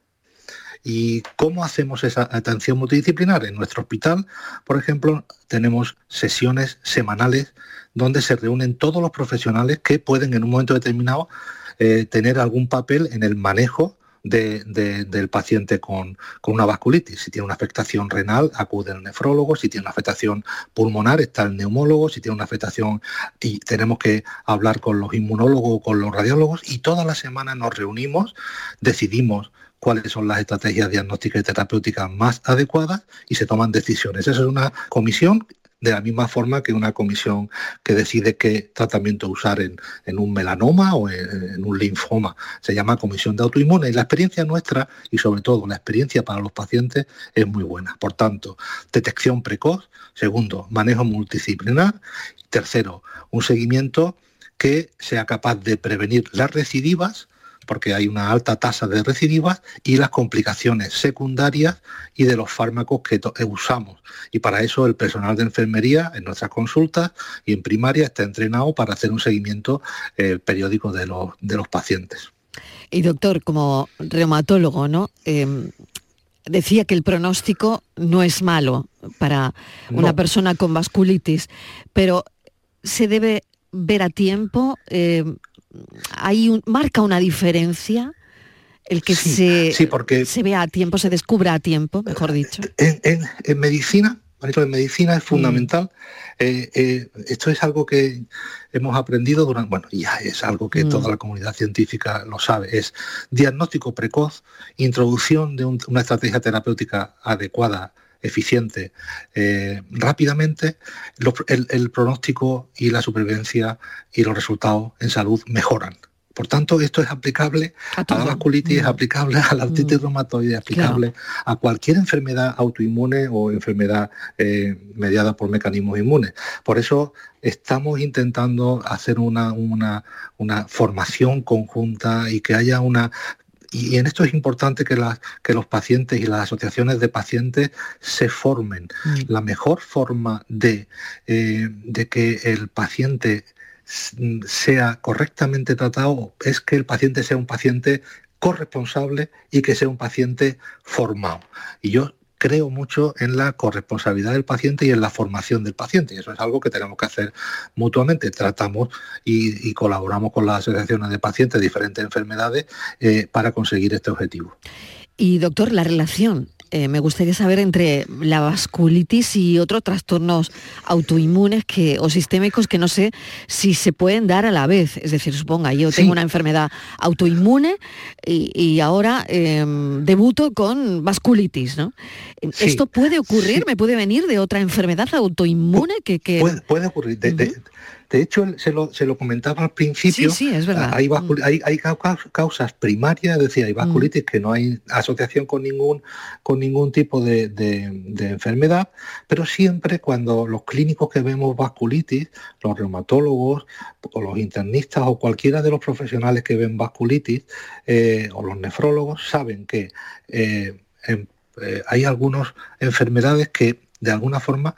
¿Y cómo hacemos esa atención multidisciplinar? En nuestro hospital, por ejemplo, tenemos sesiones semanales donde se reúnen todos los profesionales que pueden en un momento determinado eh, tener algún papel en el manejo del paciente con, una vasculitis. Si tiene una afectación renal, acude el nefrólogo. Si tiene una afectación pulmonar, está el neumólogo. Si tiene una afectación, y tenemos que hablar con los inmunólogos o con los radiólogos. Y toda la semana nos reunimos, decidimos cuáles son las estrategias diagnósticas y terapéuticas más adecuadas y se toman decisiones. Esa es una comisión de la misma forma que una comisión que decide qué tratamiento usar en, un melanoma o en, un linfoma. Se llama comisión de autoinmune y la experiencia nuestra y sobre todo la experiencia para los pacientes es muy buena. Por tanto, detección precoz. Segundo, manejo multidisciplinar. Tercero, un seguimiento que sea capaz de prevenir las recidivas porque hay una alta tasa de recidivas y las complicaciones secundarias y de los fármacos que eh, usamos. Y para eso el personal de enfermería en nuestras consultas y en primaria está entrenado para hacer un seguimiento eh, periódico de los, de los pacientes. Y doctor, como reumatólogo, ¿no? Em, decía que el pronóstico no es malo para una persona con vasculitis, pero se debe ver a tiempo, em, hay marca una diferencia el que se, porque se vea a tiempo, se descubra a tiempo, mejor dicho. En, medicina, en medicina es mm. fundamental. Eh, eh, esto es algo que hemos aprendido durante, bueno, ya es algo que toda mm. la comunidad científica lo sabe, es diagnóstico precoz, introducción de una estrategia terapéutica adecuada eficiente eh, rápidamente, el, pronóstico y la supervivencia y los resultados en salud mejoran. Por tanto, esto es aplicable a, la vasculitis, es mm. aplicable a la artritis mm. reumatoide, es aplicable a cualquier enfermedad autoinmune o enfermedad eh, mediada por mecanismos inmunes. Por eso estamos intentando hacer una, una, una, formación conjunta y que haya una y en esto es importante que, que los pacientes y las asociaciones de pacientes se formen. Mm. La mejor forma de, eh, de que el paciente sea correctamente tratado es que el paciente sea un paciente corresponsable y que sea un paciente formado. Y yo creo mucho en la corresponsabilidad del paciente y en la formación del paciente. Y eso es algo que tenemos que hacer mutuamente. Tratamos y, colaboramos con las asociaciones de pacientes de diferentes enfermedades eh, para conseguir este objetivo. Y doctor, la relación eh, me gustaría saber entre la vasculitis y otros trastornos autoinmunes que, o sistémicos que no sé si se pueden dar a la vez. Es decir, suponga, yo tengo una enfermedad autoinmune y, ahora em, debuto con vasculitis, ¿no? ¿Esto puede ocurrir? ¿Me puede venir de otra enfermedad autoinmune que...? Puede, ocurrir. De hecho, se lo, se lo comentaba al principio. Sí, sí, es verdad. Hay, mm. hay, causas primarias, decía, hay vasculitis mm. que no hay asociación con ningún, con ningún tipo de, enfermedad, pero siempre cuando los clínicos que vemos vasculitis, los reumatólogos o los internistas o cualquiera de los profesionales que ven vasculitis eh, o los nefrólogos saben que eh, eh, hay algunas enfermedades que de alguna forma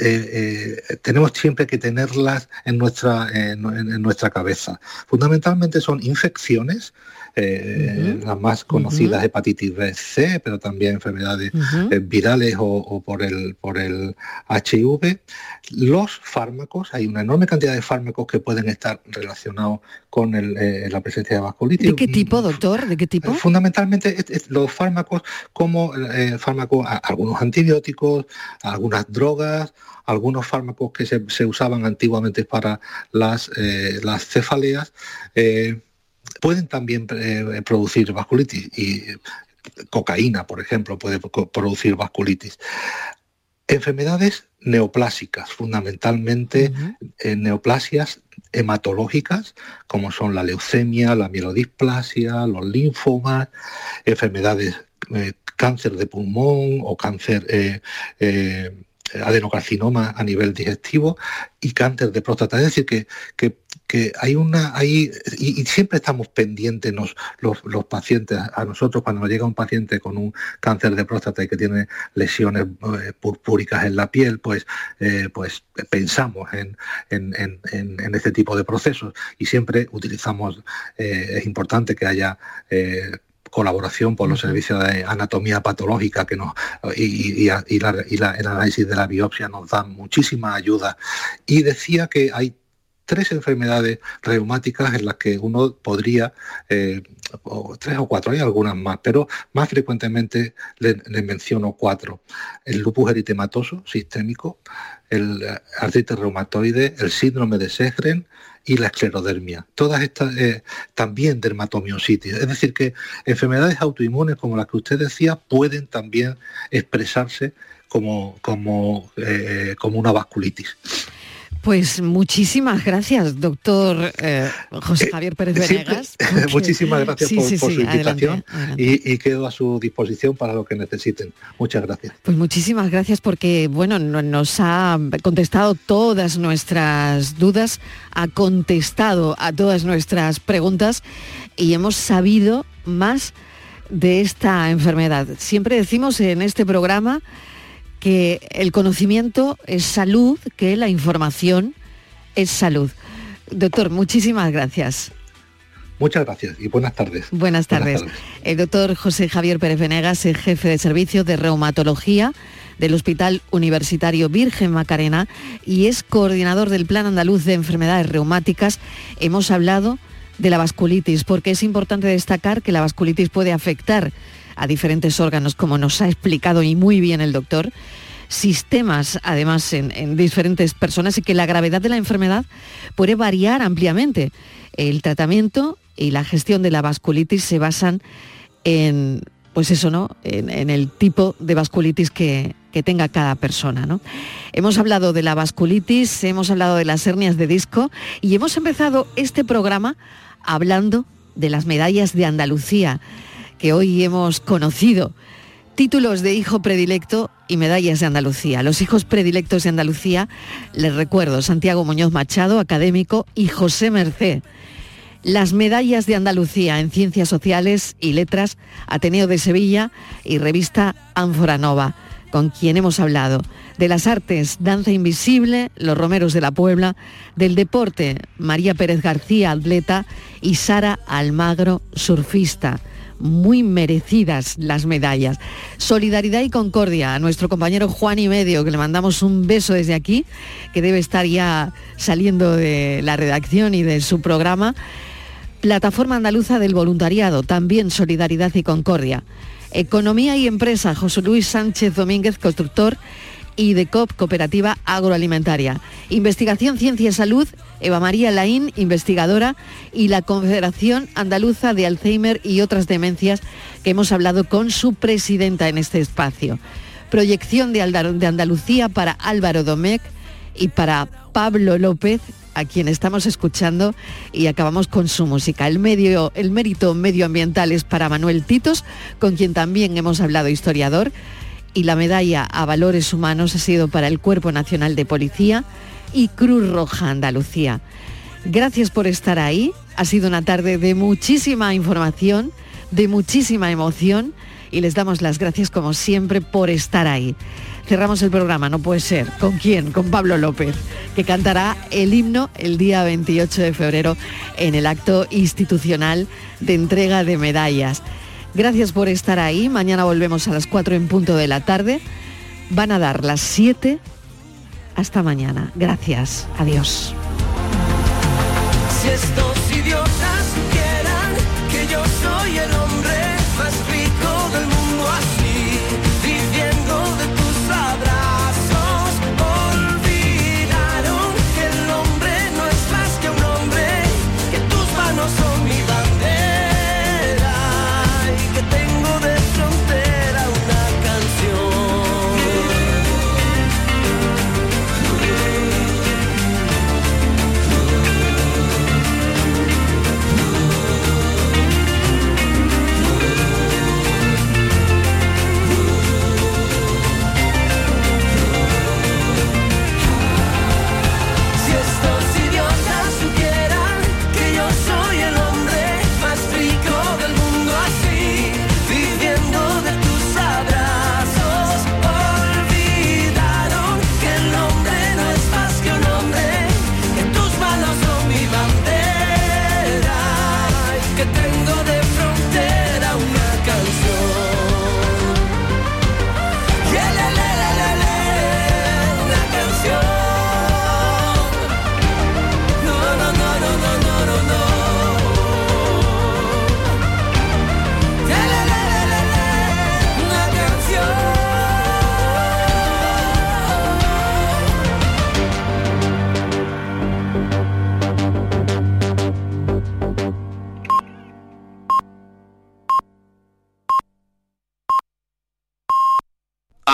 eh, eh, tenemos siempre que tenerlas en nuestra, en, nuestra cabeza. Fundamentalmente son infecciones, eh, las más conocidas hepatitis B, C, pero también enfermedades virales o, por, el, por el HIV. Los fármacos, hay una enorme cantidad de fármacos que pueden estar relacionados con la presencia de vasculitis. ¿De qué tipo, doctor? ¿De qué tipo? Fundamentalmente los fármacos como fármacos, algunos antibióticos, algunas drogas, algunos fármacos que se, usaban antiguamente para las, eh, las cefaleas eh, pueden también eh, producir vasculitis y cocaína, por ejemplo, puede producir vasculitis. Enfermedades neoplásicas, fundamentalmente neoplasias hematológicas, como son la leucemia, la mielodisplasia, los linfomas, enfermedades, cáncer de pulmón o cáncer adenocarcinoma a nivel digestivo y cáncer de próstata. Es decir, que, que, hay una, hay, y, siempre estamos pendientes los, los, pacientes, a nosotros cuando nos llega un paciente con un cáncer de próstata y que tiene lesiones eh, purpúricas en la piel, pues, eh, pues pensamos en, en, en, este tipo de procesos y siempre utilizamos, eh, es importante que haya colaboración por los servicios de anatomía patológica que nos, y, el análisis de la biopsia nos dan muchísima ayuda. Y decía que hay tres enfermedades reumáticas en las que uno podría, eh, tres o cuatro, hay algunas más, pero más frecuentemente les le menciono cuatro. El lupus eritematoso sistémico, el artritis reumatoide, el síndrome de Sjögren y la esclerodermia. Todas estas eh, también dermatomiositis. Es decir, que enfermedades autoinmunes como las que usted decía pueden también expresarse como, como, eh, como una vasculitis. Pues muchísimas gracias, doctor eh, José Javier Pérez Venegas. muchísimas gracias por, su invitación Y, quedo a su disposición para lo que necesiten. Muchas gracias. Pues muchísimas gracias porque bueno, nos ha contestado todas nuestras dudas, ha contestado a todas nuestras preguntas y hemos sabido más de esta enfermedad. Siempre decimos en este programa que el conocimiento es salud, que la información es salud. Doctor, muchísimas gracias. Muchas gracias y buenas tardes. Buenas tardes. El doctor José Javier Pérez Venegas es jefe de servicio de reumatología del Hospital Universitario Virgen Macarena y es coordinador del Plan Andaluz de Enfermedades Reumáticas. Hemos hablado de la vasculitis porque es importante destacar que la vasculitis puede afectar a diferentes órganos, como nos ha explicado y muy bien el doctor, sistemas además en, diferentes personas y que la gravedad de la enfermedad puede variar ampliamente. El tratamiento y la gestión de la vasculitis se basan en, pues eso, ¿no? En, el tipo de vasculitis que, que, tenga cada persona, ¿no? Hemos hablado de la vasculitis, hemos hablado de las hernias de disco y hemos empezado este programa hablando de las medallas de Andalucía que hoy hemos conocido. Títulos de hijo predilecto y medallas de Andalucía. Los hijos predilectos de Andalucía, les recuerdo, Santiago Muñoz Machado, académico, y José Mercé. Las medallas de Andalucía en Ciencias Sociales y Letras, Ateneo de Sevilla y revista Ánfora Nova, con quien hemos hablado. De las artes, Danza Invisible, Los Romeros de la Puebla, del deporte, María Pérez García, atleta, y Sara Almagro, surfista muy merecidas las medallas. Solidaridad y concordia a nuestro compañero Juan y Medio, que le mandamos un beso desde aquí, que debe estar ya saliendo de la redacción y de su programa. Plataforma Andaluza del Voluntariado, también Solidaridad y Concordia. Economía y Empresa, José Luis Sánchez Domínguez, constructor y de COP, Cooperativa Agroalimentaria. Investigación, Ciencia y Salud, Eva María Laín, investigadora, y la Confederación Andaluza de Alzheimer y otras demencias, que hemos hablado con su presidenta en este espacio. Proyección de, Andalucía para Álvaro Domecq y para Pablo López, a quien estamos escuchando y acabamos con su música. El, medio, el mérito medioambiental es para Manuel Titos, con quien también hemos hablado historiador y la medalla a valores humanos ha sido para el Cuerpo Nacional de Policía y Cruz Roja Andalucía. Gracias por estar ahí. Ha sido una tarde de muchísima información, de muchísima emoción y les damos las gracias como siempre por estar ahí. Cerramos el programa, no puede ser. ¿Con quién? Con Pablo López, que cantará el himno el día 28 de febrero en el acto institucional de entrega de medallas. Gracias por estar ahí. Mañana volvemos a las 4 en punto de la tarde. Van a dar las 7. Hasta mañana. Gracias. Adiós.